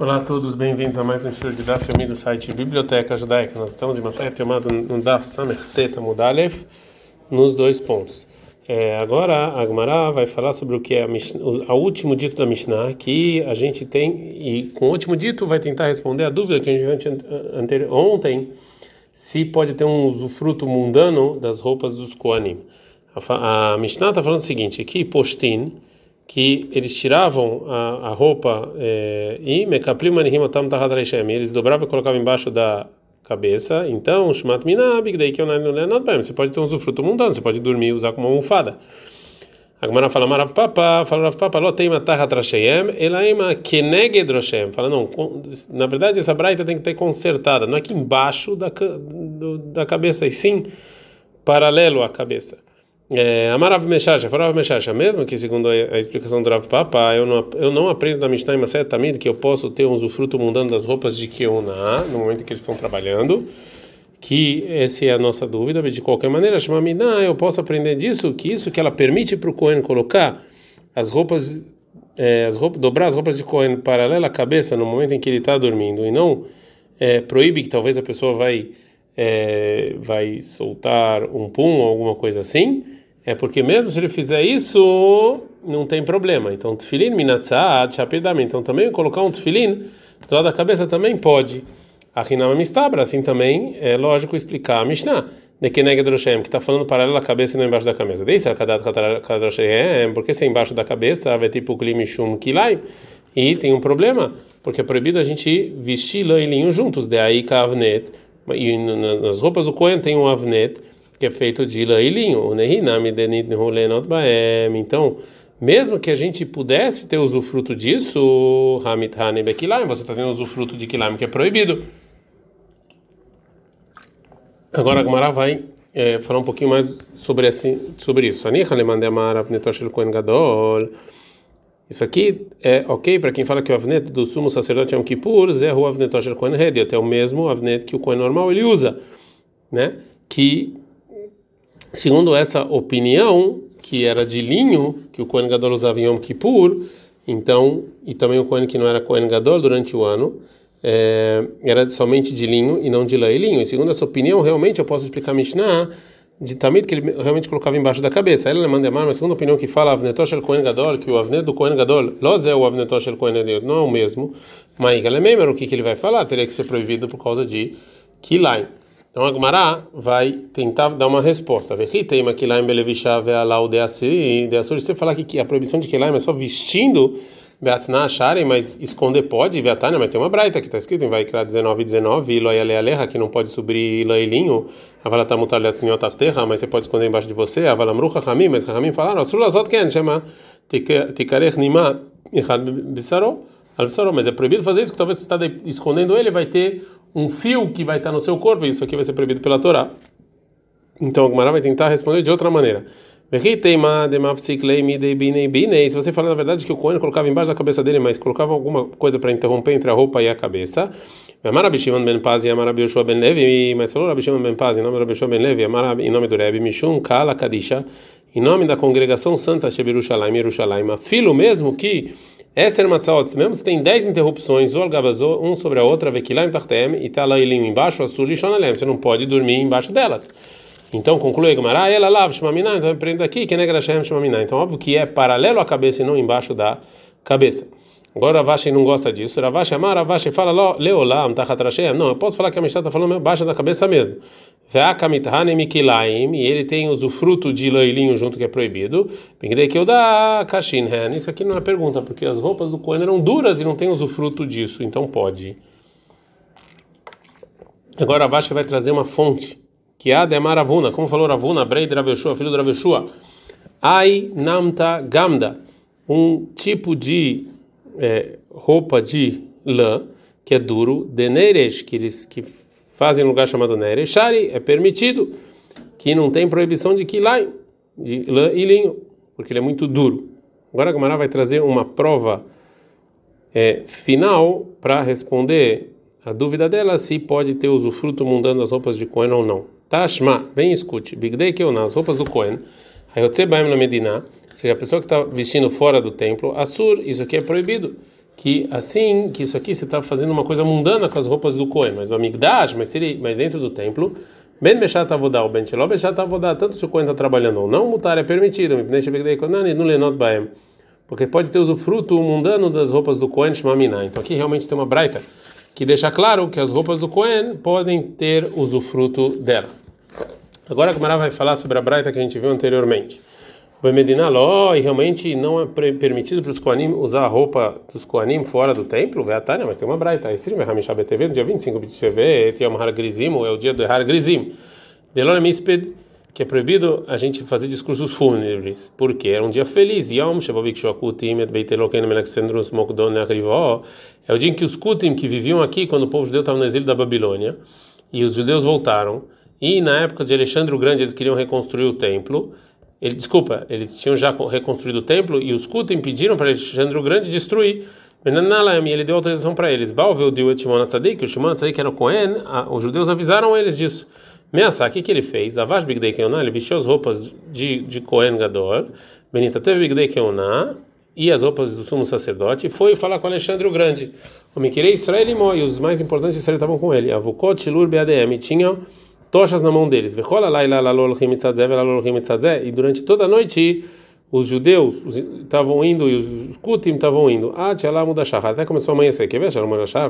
Olá a todos, bem-vindos a mais um show de Daf Yomi do site Biblioteca Judaica. Nós estamos em uma série chamada no Daf Samerteta Mudalef, nos dois pontos. É, agora a Agmará vai falar sobre o que é o último dito da Mishnah, que a gente tem, e com o último dito vai tentar responder a dúvida que a gente viu ontem, se pode ter um usufruto mundano das roupas dos Koanim. A, a Mishnah está falando o seguinte, que postin, que eles tiravam a, a roupa é, e eles dobravam e colocavam embaixo da cabeça. Então, shmat minabig, daí que eu não é Você pode ter um usufruto mundano, você pode dormir usar como almofada. A Gemara fala, Marav Papa, fala Rav Papa, lo teima tarra trasheyem, elaima keneged roshem. Fala, não, na verdade essa braita tem que ter consertada, não é aqui embaixo da, do, da cabeça, e sim paralelo à cabeça. É, Amarav Meshacha, Farav Meshacha, mesmo que segundo a, explicação do Rav Papa, eu não, eu não aprendo na Mishnah Maset Tamid que eu posso ter um usufruto mundano das roupas de Keuna no momento em que eles estão trabalhando, que essa é a nossa dúvida, mas de qualquer maneira, Shmamina, eu posso aprender disso, que isso que ela permite para o Cohen colocar as roupas, é, as roupas, dobrar as roupas de Cohen paralela à cabeça no momento em que ele está dormindo e não é, proíbe que talvez a pessoa vai, é, vai soltar um pum ou alguma coisa assim é porque mesmo se ele fizer isso, não tem problema. Então, tefilin minatzad, shapidam. Então, também colocar um tefilin do lado da cabeça também pode. A Rinama Mistabra, assim também é lógico explicar a Mishnah. Nekeneg Droshem, que está falando paralelo à cabeça e não embaixo da cabeça. Desde a Kadat Kadroshem, porque se é embaixo da cabeça, vai tipo Klimishum Kilai. E tem um problema, porque é proibido a gente vestir lã e linho juntos. De aí Kavnet. E nas roupas do Cohen tem um Avnet que é feito de lã e linho. Baem. Então, mesmo que a gente pudesse ter usufruto disso, Bekilaim, você está tendo usufruto de Kilaim que é proibido. Agora a Gemara vai é, falar um pouquinho mais sobre, assim, sobre isso. Isso aqui é ok para quem fala que o avnet do sumo sacerdote é um kippur, é o avnet Kohen Hediot, é o mesmo avnet que o Kohen normal ele usa, né? Que Segundo essa opinião, que era de linho, que o Kohen Gadol usava em Yom Kippur, então, e também o Kohen que não era Kohen Gadol durante o ano, é, era somente de linho e não de lã e linho. E segundo essa opinião, realmente eu posso explicar Mishnah de Tamid que ele realmente colocava embaixo da cabeça. Ela manda mais, mas segundo a opinião que fala Avnetosh el Kohen Gadol, que o Avnet do Kohen Gadol, Loz é o Avnetosh Kohen Gadol, não é o mesmo. Mas o que, que ele vai falar? Teria que ser proibido por causa de Kilaim. Então a Gemara vai tentar dar uma resposta. Você falar que a proibição de Kilaim é só vestindo acharem, mas esconder pode, mas tem uma braita que está escrito em Vaikra 19 19, Iloyalealeha, que não pode subir Iloilinho, mas você pode esconder embaixo de você, mas Hamim falaram, Nima, mas é proibido fazer isso, que talvez você está escondendo ele, vai ter um fio que vai estar no seu corpo, isso aqui vai ser proibido pela Torá. Então o Gemara vai tentar responder de outra maneira. Se você falar na verdade que o Cohen colocava embaixo da cabeça dele, mas colocava alguma coisa para interromper entre a roupa e a cabeça. Mas falou ben Paz em nome do Rabi ben Levi, em nome do Rebbe Mishum Kala Kadisha, em nome da congregação Santa Shebirushalayim Yerushalayim, filo mesmo que essa Matzaot, mesmo se tem 10 interrupções, um sobre a outra, Vekilaim Tartem, e tá lá embaixo, Asur Lishonalem, você não pode dormir embaixo delas. Então conclui Gamara, ela lava Shmamina, então aprende aqui, que negra Shem Shmamina. Então óbvio que é paralelo à cabeça e não embaixo da cabeça. Agora Ravashi não gosta disso. Ravashi amar, Ravashi fala, Leolam, Tachatrashem. Não, eu posso falar que a Mishnah está falando embaixo da cabeça mesmo. E ele tem usufruto de leilinho junto que é proibido. Isso aqui não é pergunta, porque as roupas do Cohen eram duras e não tem usufruto disso, então pode. Agora Ravashi vai trazer uma fonte que é a de Maravuna, como falou Ravuna, Brei de Raveshua, filho de Raveshua, Ai Namta Gamda, um tipo de é, roupa de lã que é duro, de Neresh, que eles que fazem lugar chamado Nereshari, é permitido, que não tem proibição de Kilai, de lã e linho, porque ele é muito duro. Agora a Gamara vai trazer uma prova é, final para responder a dúvida dela se pode ter usufruto mundando as roupas de Cohen ou não. Tashma, bem escute. Bigdei que eu nas roupas do Cohen. Hayotze baim na Medina. Ou seja, a pessoa que está vestindo fora do templo, Assur, isso aqui é proibido. Que assim, que isso aqui você está fazendo uma coisa mundana com as roupas do Cohen, mas no Amigdash, mas, ele, mas dentro do templo, Ben Beshat Avodá, o Ben Sheló Beshat Avodá, tanto se o Cohen está trabalhando ou não, mutar é permitido, porque pode ter usufruto mundano das roupas do Cohen Shmamina. Então aqui realmente tem uma braita que deixa claro que as roupas do Cohen podem ter usufruto dela. Agora a Gamara vai falar sobre a braita que a gente viu anteriormente. O Medina Ló, e realmente não é permitido para os Koanim usar a roupa dos Koanim fora do templo, Veatânia, mas tem uma braita. É Hamisha BTV, no dia 25 de TV, tem Grizim, é o dia do Har Grizim. Delora Misped, que é proibido a gente fazer discursos fúnebres, porque era um dia feliz. Yom Shababik Shokutim, Et Beiteloken Mokdon Neakrivó, é o dia em que os Kutim que viviam aqui, quando o povo judeu estava no exílio da Babilônia, e os judeus voltaram, e na época de Alexandre o Grande eles queriam reconstruir o templo. Ele, desculpa, eles tinham já reconstruído o templo e os Kutim pediram para Alexandre o Grande destruir. Ele deu autorização para eles. Balvel deu Shimon Tzadik, o Shimon Tzadik era o Cohen, os judeus avisaram eles disso. Meassá, o que, que ele fez? Lavash Bigdei Keoná, ele vestiu as roupas de, de Cohen Gadol, Benita teve Bigdei Keoná, e as roupas do sumo sacerdote, e foi falar com Alexandre o Grande. O Miquirei Israel e os mais importantes de Israel estavam com ele. Avukot Shilur Beadem, tinham tochas na mão deles. E durante toda a noite os judeus estavam indo e os kutim estavam indo. Ah, Até começou a amanhecer. Quer ver?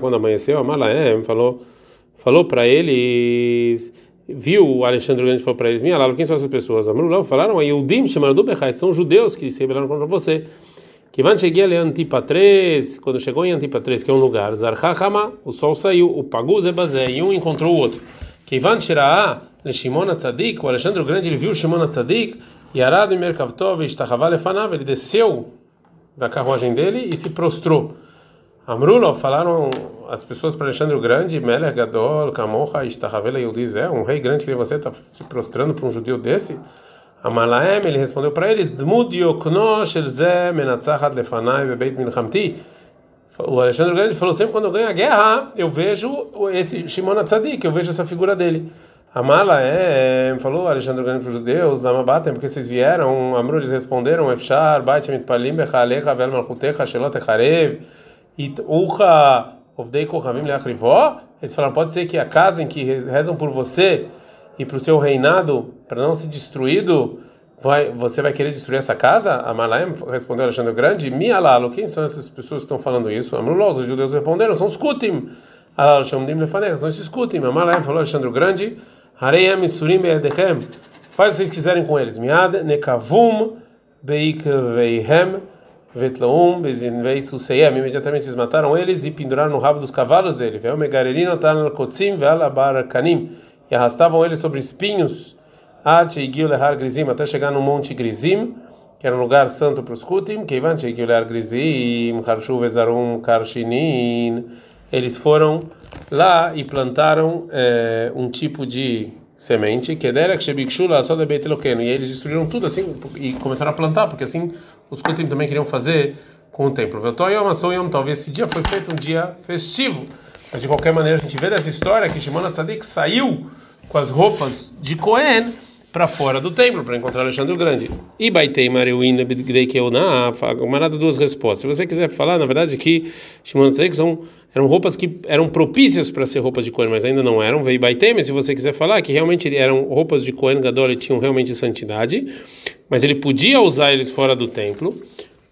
Quando amanheceu, a Malaem falou, falou para eles viu o Alexandre Grande falou para eles: Minha Lalo, quem são essas pessoas? Amrulão falaram: aí o Dim chamaram do Bechai, são judeus que se rebelaram contra você. Que van cheguei ali Antipatres, quando chegou em Antipatres, que é um lugar, Zarhachama, o sol saiu, o Pagu Zebazé, e um encontrou o outro. Kivan Shira'a, le Shimon Tzadik, o Alexandre Grande, ele viu Shimon Tzadik, e Arad Merkavtov, Ishtachava Lefanav, ele desceu da carruagem dele e se prostrou. Amrulov falaram as pessoas para Alexandre o Grande, Meler Gadol, Kamocha, Ishtahavela Yudizé, um rei grande que você está se prostrando para um judeu desse? Amalaem, ele respondeu para eles, Dmud Yokno Shelze Menatzachat Lefanai Bebeit Milchamti o Alexandre Grande falou sempre quando eu ganho a guerra, eu vejo esse Shimon Atzadik, eu vejo essa figura dele. Amala é, falou Alexandre Grande para os judeus, Lamabatem, porque vocês vieram, Amru, eles responderam, Efshar, Bait Mitpalim, Bechalecha, Vel Malchutecha, Shelot Echarev, It Ucha, Ovdei Kochavim Leachrivó. Eles falaram, pode ser que a casa em que rezam por você e para o seu reinado, para não ser destruído, vai, você vai querer destruir essa casa? Amalaem respondeu Alexandre Grande, Mi alalo, quem são essas pessoas que estão falando isso? Amrullah, os judeus responderam, são os Kutim. Alalo Shamdim Lefanech, são esses Kutim. Falou Alexandre Grande, Hareem Surim Be'edechem, faz o que vocês quiserem com eles. Miad Nekavum Beik Veihem Vetlaum Bezinvei Suseyem, imediatamente eles mataram eles e penduraram no rabo dos cavalos dele. Veio Megarelino Tan Kotzim Ve'alabar Kanim, e arrastavam eles sobre espinhos até chegar no Monte Grizim, que era um lugar santo para os Kutim, Grizim, Harshu Vezarum Karshinin, eles foram lá e plantaram é, um tipo de semente, que era só e eles destruíram tudo assim e começaram a plantar, porque assim os Kutim também queriam fazer com o templo. Talvez esse dia foi feito um dia festivo, mas de qualquer maneira a gente vê dessa história que Shimon Tzadik saiu com as roupas de Cohen para fora do templo para encontrar Alexandre o Grande. E Baitei Mareuina Bidgreikeuna, uma nada duas respostas. Se você quiser falar, na verdade, que Shimon Tzadik são eram roupas que eram propícias para ser roupas de Cohen, mas ainda não eram. Veio Baitei, mas se você quiser falar que realmente eram roupas de Cohen Gadol e tinham realmente santidade, mas ele podia usar eles fora do templo,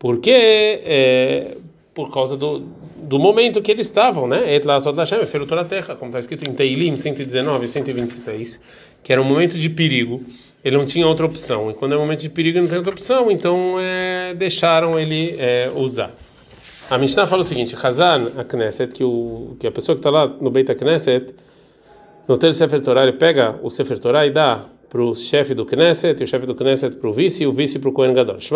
porque é, por causa do, do momento que eles estavam, né? Et la Hashem, ferutor terra, como está escrito em Teilim 119 e 126 que era um momento de perigo, ele não tinha outra opção. E quando é um momento de perigo, não tem outra opção, então é, deixaram ele é, usar. A Mishnah fala o seguinte: Hazan, a Knesset, que, o, que a pessoa que está lá no Beit Knesset, no ter Sefer Torah, ele pega o Sefer Torah e dá para o chefe do Knesset, e o chefe do Knesset para o vice, e o vice para o Kohen Gadol. A gente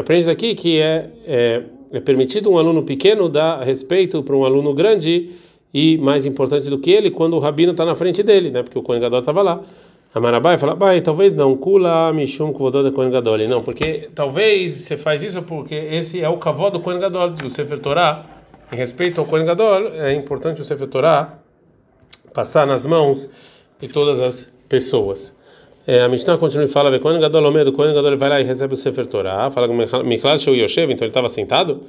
aprende aqui que é, é, é permitido um aluno pequeno dar respeito para um aluno grande e mais importante do que ele quando o rabino está na frente dele, né? Porque o Kohen Gadol estava lá. A Marabai fala, bai, talvez não, kula mishum kvodod Kohen Gadol. Não, porque talvez você faz isso porque esse é o kavod do Kohen Gadol, do Sefer Torah. Em respeito ao Kohen Gadol, é importante o Sefer Torah passar nas mãos de todas as pessoas. É, a Mishnah continua e fala: Quando Gadol Omedo, quando Gadol vai lá e recebe o Sefer Torah, fala Miklal Sheu Yoshev, então ele estava sentado.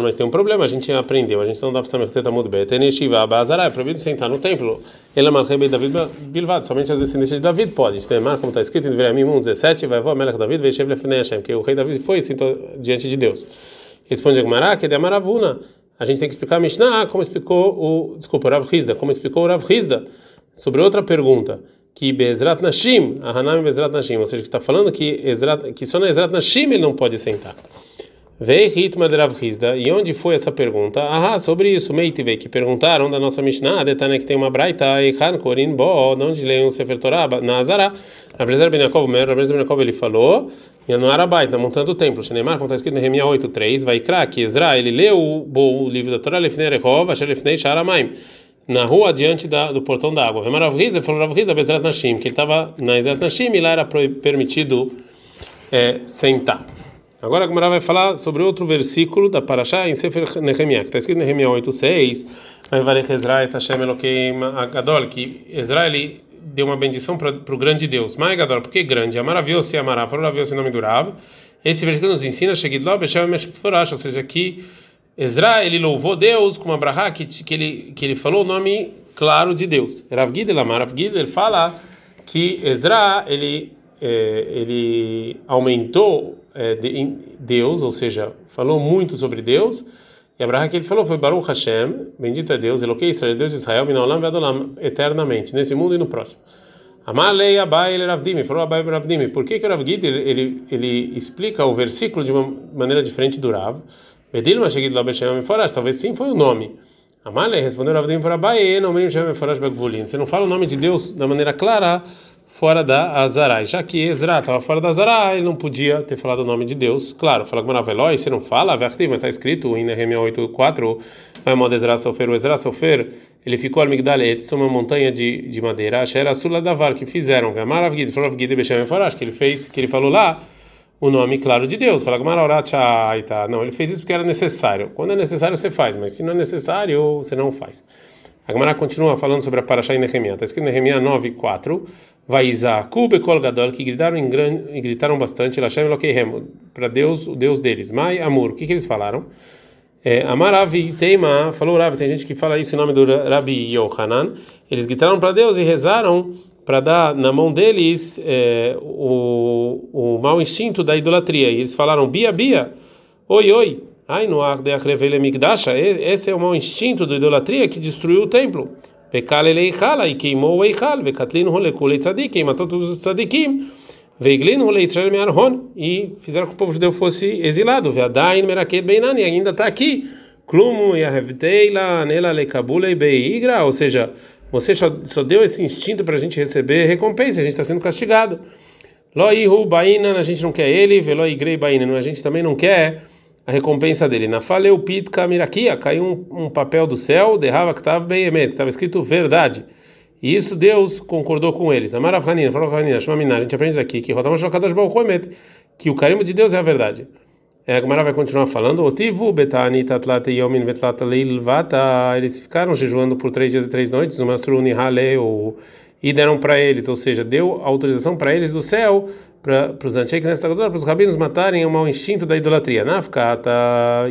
Mas tem um problema, a gente aprendeu, a gente não dá para saber que muito bem. Tem Yeshiva, Abazará, é proibido sentar no templo. Ele é David Bilvad, somente as descendências de David pode. Tem mar, como está escrito em Deveramim 1, 17, vai voar Melech David, Veishev Lefnei Hashem, que o rei David foi e sentou diante de Deus. Responde Agmará, que é de Amaravuna. A gente tem que explicar a Mishnah como explicou o, desculpa, o Rav Hizda, como explicou o Rav Hizda, sobre outra pergunta que Bezrat Nashim, a Hanami Bezrat Nashim, ou seja, que está falando que, Ezrat, que só na Ezrat Nashim ele não pode sentar. Vei ritma de Rav Hizda, e onde foi essa pergunta? Ah, sobre isso, Meitive, que perguntaram da nossa Mishnah, Detane que tem uma braita, e Han Korin Bo, onde leem o Sefer Torah, na Azara. Rabelezer Ben Yaakov, Rabelezer Ben Yaakov, ele falou, e no Arabai, na montanha do templo, Shenemar, como está escrito em Nehemiah 8.3, vai crer que Ezra, ele leu o, o livro da Torah, Lefnei Rehov, Asher Lefnei Sharamaim na rua diante da, do portão da água. Rav Riza falou Rav Riza Bezrat Nashim, que ele estava na Ezrat Nashim e lá era permitido é, sentar. Agora a Gemara vai falar sobre outro versículo da Parashá em Sefer Nehemiah, que está escrito em Nehemiah 8:6, vai varech Ezra et Hashem Elokeim Agadol, que Ezra ele deu uma bendição para o grande Deus. Mai Gadol, porque grande, maravilhoso e amará, maravilhoso e nome durável. Esse versículo nos ensina, Shegidlo Beshem Meshforash, ou seja, que Ezra ele louvou Deus com uma brahá que, que ele que ele falou o nome claro de Deus. Rav Gidel Rav Gidel fala que Ezra ele é, ele aumentou é, de, Deus, ou seja, falou muito sobre Deus. E a brahá que ele falou foi Baruch Hashem, bendito é Deus, Eloquei Israel, Deus de Israel, Minaolam Vedolam, eternamente, nesse mundo e no próximo. Amalei Abai ele Ravdimi, falou Abai Ravdimi. Por que que o Rav ele, ele explica o versículo de uma maneira diferente do Rav? Bedilma Shegid Labeshem Meforash, talvez sim foi o nome. Amalei respondeu Ravdim para Abai, não me Meforash Begvulin. Você não fala o nome de Deus da maneira clara fora da Azarai. Já que Ezra estava fora da Azarai, ele não podia ter falado o nome de Deus. Claro, fala com Maravelói, você não fala, mas está escrito em Nehemiah 8.4, vai modo Ezra Sofer, o Ezra Sofer, ele ficou al Migdalet, uma montanha de, de madeira, Asher Sula Davar, que fizeram, Gamarav Gid, falou Gid Beshem Meforash, que ele fez, que ele falou lá, o nome claro de Deus. Fala tá. Não, ele fez isso porque era necessário. Quando é necessário, você faz, mas se não é necessário, você não faz. A Gemara continua falando sobre a Parashá em Nehemiah. Está escrito em Nehemiah 9, 4. Vaizaku bekol gadol, que gritaram, em grande, gritaram bastante, Lashem Elokehem, para Deus, o Deus deles. Mai Amur, o que, que eles falaram? É, Amaravi Teima, falou Ravi, tem gente que fala isso em nome do Rabi Yohanan. Eles gritaram para Deus e rezaram para dar na mão deles é, o, o mau instinto da idolatria. E eles falaram: Bia, Bia, oi, oi. Ai, no ar de Akrevele Migdasha, esse é o mau instinto da idolatria que destruiu o templo. Pekale Leichala e queimou o Eichal, Vekatlin Rolekule Tzadik, e matou todos os tzadikim. Veiglin Role Israel Me'arhon, e fizeram que o povo judeu fosse exilado. Veadain Meraket Beinani, ainda está aqui. Klumu Yahevteila Nela Lekabule Beigra, ou seja, você só, deu esse instinto para a gente receber recompensa, a gente está sendo castigado. Loihu Baina, a gente não quer ele, Veloi Grei Baina, a gente também não quer a recompensa dele. Na Faleu Pitka Mirakia, caiu um, um papel do céu, derrava que estava bem estava escrito verdade. E isso Deus concordou com eles. Amarav Hanina, falou Hanina, a gente aprende aqui que Rotam Shokadosh Baruch que o carimbo de Deus é a verdade. É, a Gemara vai continuar falando. Otivu betani tatlate yomin vetlata leilvata. Eles ficaram jejuando por três dias e três noites. O mastruni haleu e deram para eles, ou seja, deu autorização para eles do céu para os antigos nesta para os rabinos matarem o mau instinto da idolatria. Nafkata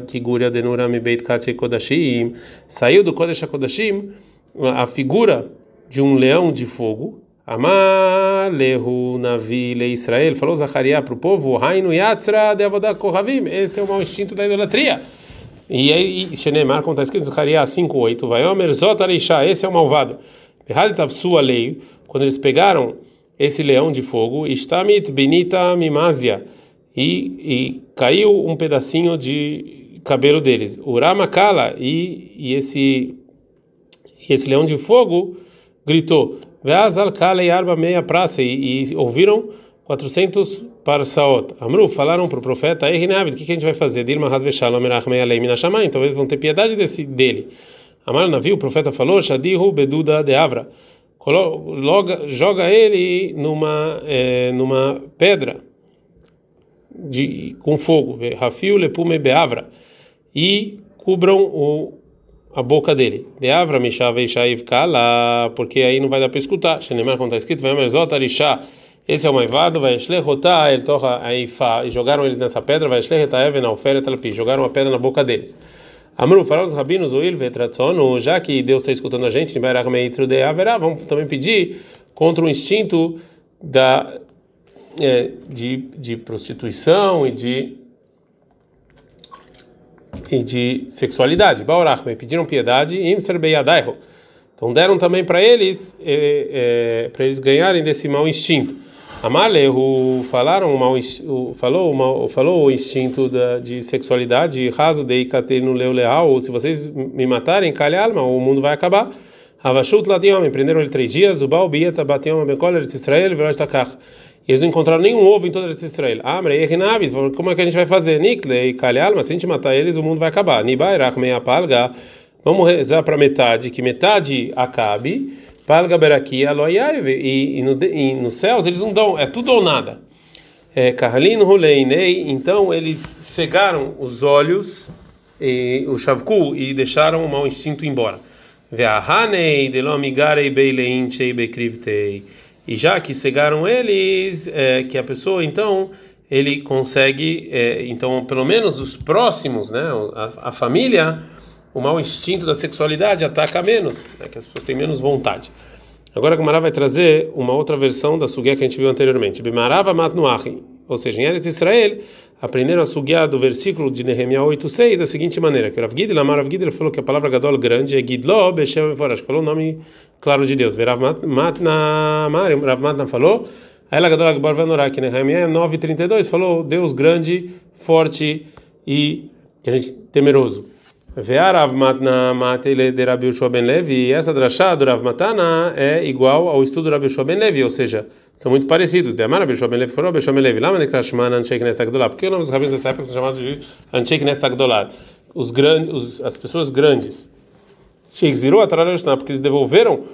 kiguria denura mi beit kodashim. Saiu do kodesh kodashim a figura de um leão de fogo Amalehu Navi Le Israel, falou Zacariah para o povo, Rainu Yatzra de Avodah Kohavim, esse é o mau instinto da idolatria. E aí, Shenemar, como está escrito em Zacariah 5.8, Vaiomer Zot Aleishá, esse é o malvado. Behad Tavsu Alei, quando eles pegaram esse leão de fogo, Istamit Benita Mimazia, e, e caiu um pedacinho de cabelo deles. Uramakala, e, e esse, e esse leão de fogo gritou, Veazal Kalei Arba meia praça e, e ouviram 400 para Saot. Amru falaram para o profeta, Ei, o que, a gente vai fazer? Dilma Hasveshalom Erachmei Alei Minashamai, então eles vão ter piedade desse, dele. Amar navio, o profeta falou, Shadihu Beduda de Avra. Loga, joga ele numa, é, numa pedra de, com fogo, Rafiu Lepume Beavra, e cubram o a boca dele. De Avra Mishava Ishaiv Kala, porque aí não vai dar para escutar. Shenemar, quando está escrito, vai Merzot Arisha. Esse é o maivado, vai Shlechotá, ele torra Aifa, e jogaram eles nessa pedra, vai Shlechotá Even Alferet jogaram a pedra na boca deles. Amru, falaram os rabinos, Oil Vetratzono, já que Deus está escutando a gente, vamos também pedir contra o instinto da, é, de, de prostituição e de e de sexualidade. Baorachme pediram piedade, imser beyadaiho. Então deram também para eles, é, é, para eles ganharem desse mau instinto. Amalehu falaram mal, falou o mal, falou o instinto da, de sexualidade, raso de no leu leal, se vocês me matarem, calha alma, o mundo vai acabar. Havashut latiom, prenderam ele três dias, o Baal bieta batiom bekoler de Israel, veloz takach. E eles não encontraram nenhum ovo em toda Israel. Amre Echinavi, como é que a gente vai fazer? Niklei, Kalhal, mas se a gente matar eles, o mundo vai acabar. Nibairach, meia palga. Vamos rezar para metade, que metade acabe. E, e, no, nos céus eles não dão, é tudo ou nada. É, Carlino Huleinei, então eles cegaram os olhos, e, o Shavku, e deixaram o mau instinto embora. E já que cegaram eles, é, que a pessoa então ele consegue, é, então pelo menos os próximos, né, a, a, família, o mau instinto da sexualidade ataca menos, né, que as pessoas têm menos vontade. Agora a Gemara vai trazer uma outra versão da sugia que a gente viu anteriormente. Bimarava matnuachi, ou seja, em Eretz Israel, aprenderam a sugia do versículo de Nehemiah 8:6 da seguinte maneira: que Rav Gidel, Amar Rav Gidel falou que a palavra gadol grande é Gidlo Beshem Eforash, falou o nome claro de Deus. Rav Matna, Rav Matna falou, Ela gadol agbar venorá, que Nehemiah 9:32 falou Deus grande, forte e que a gente temeroso. Ve'arav matna matele de Rabi Yoshua ben Levi, e essa drachá do Rav Matana é igual ao estudo do Rabi Yoshua ben Levi, ou seja, são muito parecidos. De Amar Rabi Yoshua ben Levi, Rabi Yoshua ben Levi, Lama de Krashman Anshek Nesta Gdolá, porque o nome dos rabinos dessa época são chamados de Anshek Nesta Gdolá, os grandes, as pessoas grandes. Sheikh Ziru Atrarashna, porque eles devolveram,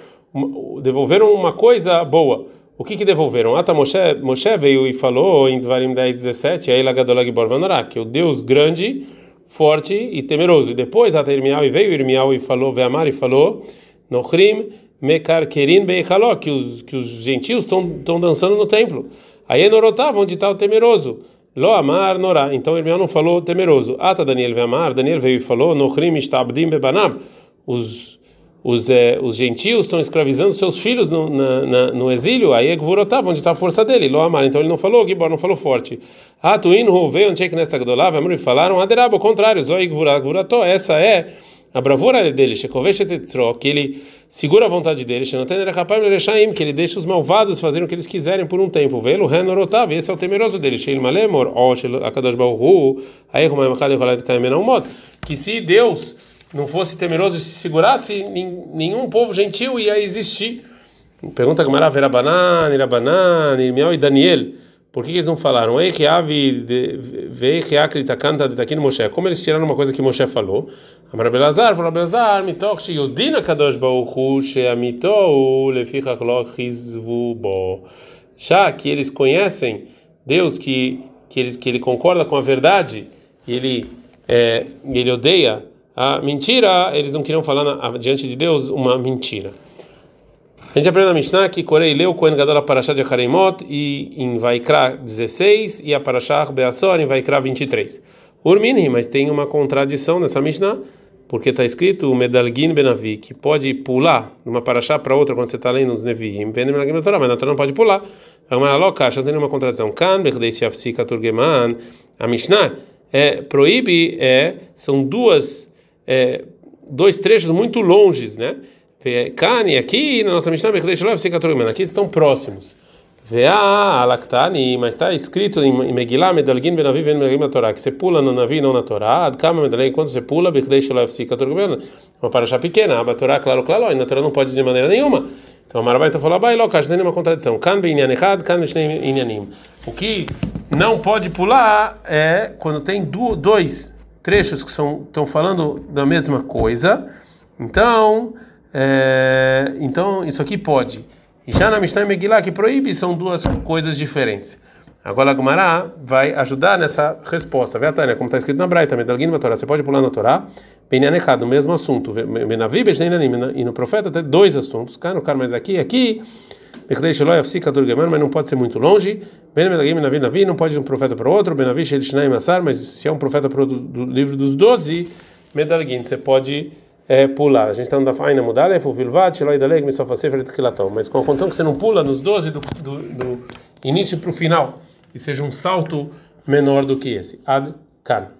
devolveram uma coisa boa. O que que devolveram? Ata Moshe, Moshe veio e falou em Dvarim 10, 17, aí Lagadolag Gibor Vanorá, que o Deus grande forte e temeroso. E depois até Irmial e veio Irmial e falou, Veamar e falou, Nochrim Mekar Kerin Beichaló, que os que os gentios estão dançando no templo. Aí Enorotav, onde está o temeroso? Lo Amar Norá. Então Irmial não falou temeroso. Ata Daniel Veamar, Daniel veio e falou, Nochrim Ishtabdim Bebanab, os os, é, os gentios estão escravizando seus filhos no, na, na, no exílio, aí é Gvurotava, onde está a força dele, Loamar. Então ele não falou, Gibor não falou forte. Ah, Tuin, veio, Anchek nesta Gdolav, Amru, falaram, Aderabo, ao contrário, Zoi Gvurató, essa é a bravura dele, que ele segura a vontade dele, que ele deixa os malvados fazerem o que eles quiserem por um tempo. Velo, Renorotav, esse é o temeroso dele, que se Deus não fosse temeroso e se segurasse, nenhum povo gentil ia existir. Pergunta Gamara, Verabanan, Irabanan, Irmiel e Daniel. Por que, que eles não falaram? Como eles tiraram uma coisa que Moshe falou? Amar Belazar, falou Belazar, mitok sheyodina kadosh baruchu sheamitou lefichach lo chizvu bo. Já que eles conhecem Deus, que, que, eles, que ele concorda com a verdade, e ele, é, ele odeia a mentira, eles não queriam falar na, diante de Deus uma mentira. A gente aprende na Mishnah que Corei leu Kohen Gadol a Parashá de Hareimot e em Vaikra 16 e a Parashá Beasor em Vaikra 23. Urminhi, mas tem uma contradição nessa Mishnah, porque está escrito o Medalgin Benavi, que pode pular de uma Parashá para outra quando você está lendo os Nevi'im, mas na Torá não pode pular. Agora, Lokash, não tem nenhuma contradição. Kan, Shafsika Turgeman, a Mishnah é, proíbe, é, são duas é, dois trechos muito longes, né? Kani aqui na nossa Mishnah aqui estão próximos. Vea alaktani, mas está escrito em Megillah medalgin benavi ven megillah Torá que você pula no navi não na Torá. Adkama medalgin quando você pula bechdei shelo yafsika turgumena. Uma paraxá pequena, a Torá claro claro, e na Torá não pode de maneira nenhuma. Então a Marabaita falou, vai logo, não tem nenhuma contradição. Kan ben inyanechad, kan inyanim. O que não pode pular é quando tem dois trechos que são, estão falando da mesma coisa, então, é, então isso aqui pode. E já na Mishnah Megillah que proíbe são duas coisas diferentes. Agora a Gemara vai ajudar nessa resposta. Vê a Tânia, como está escrito na Braita, Medalguin Torá. Você pode pular na Torá, Benyanechad, no mesmo assunto. E no profeta tem dois assuntos. Cara, no cara, mas aqui, aqui. Mas não pode ser muito longe. Não pode ir de um profeta para outro. Massar, mas se é um profeta para o do livro dos doze, Medalguin, você pode é, pular. A gente está no da Faina Mudalef, o Vilvat, Sheloi Dalek, Misofasefer e Mas com a condição que você não pula nos 12 do, do, do início para o final, e seja um salto menor do que esse. Ad Kan.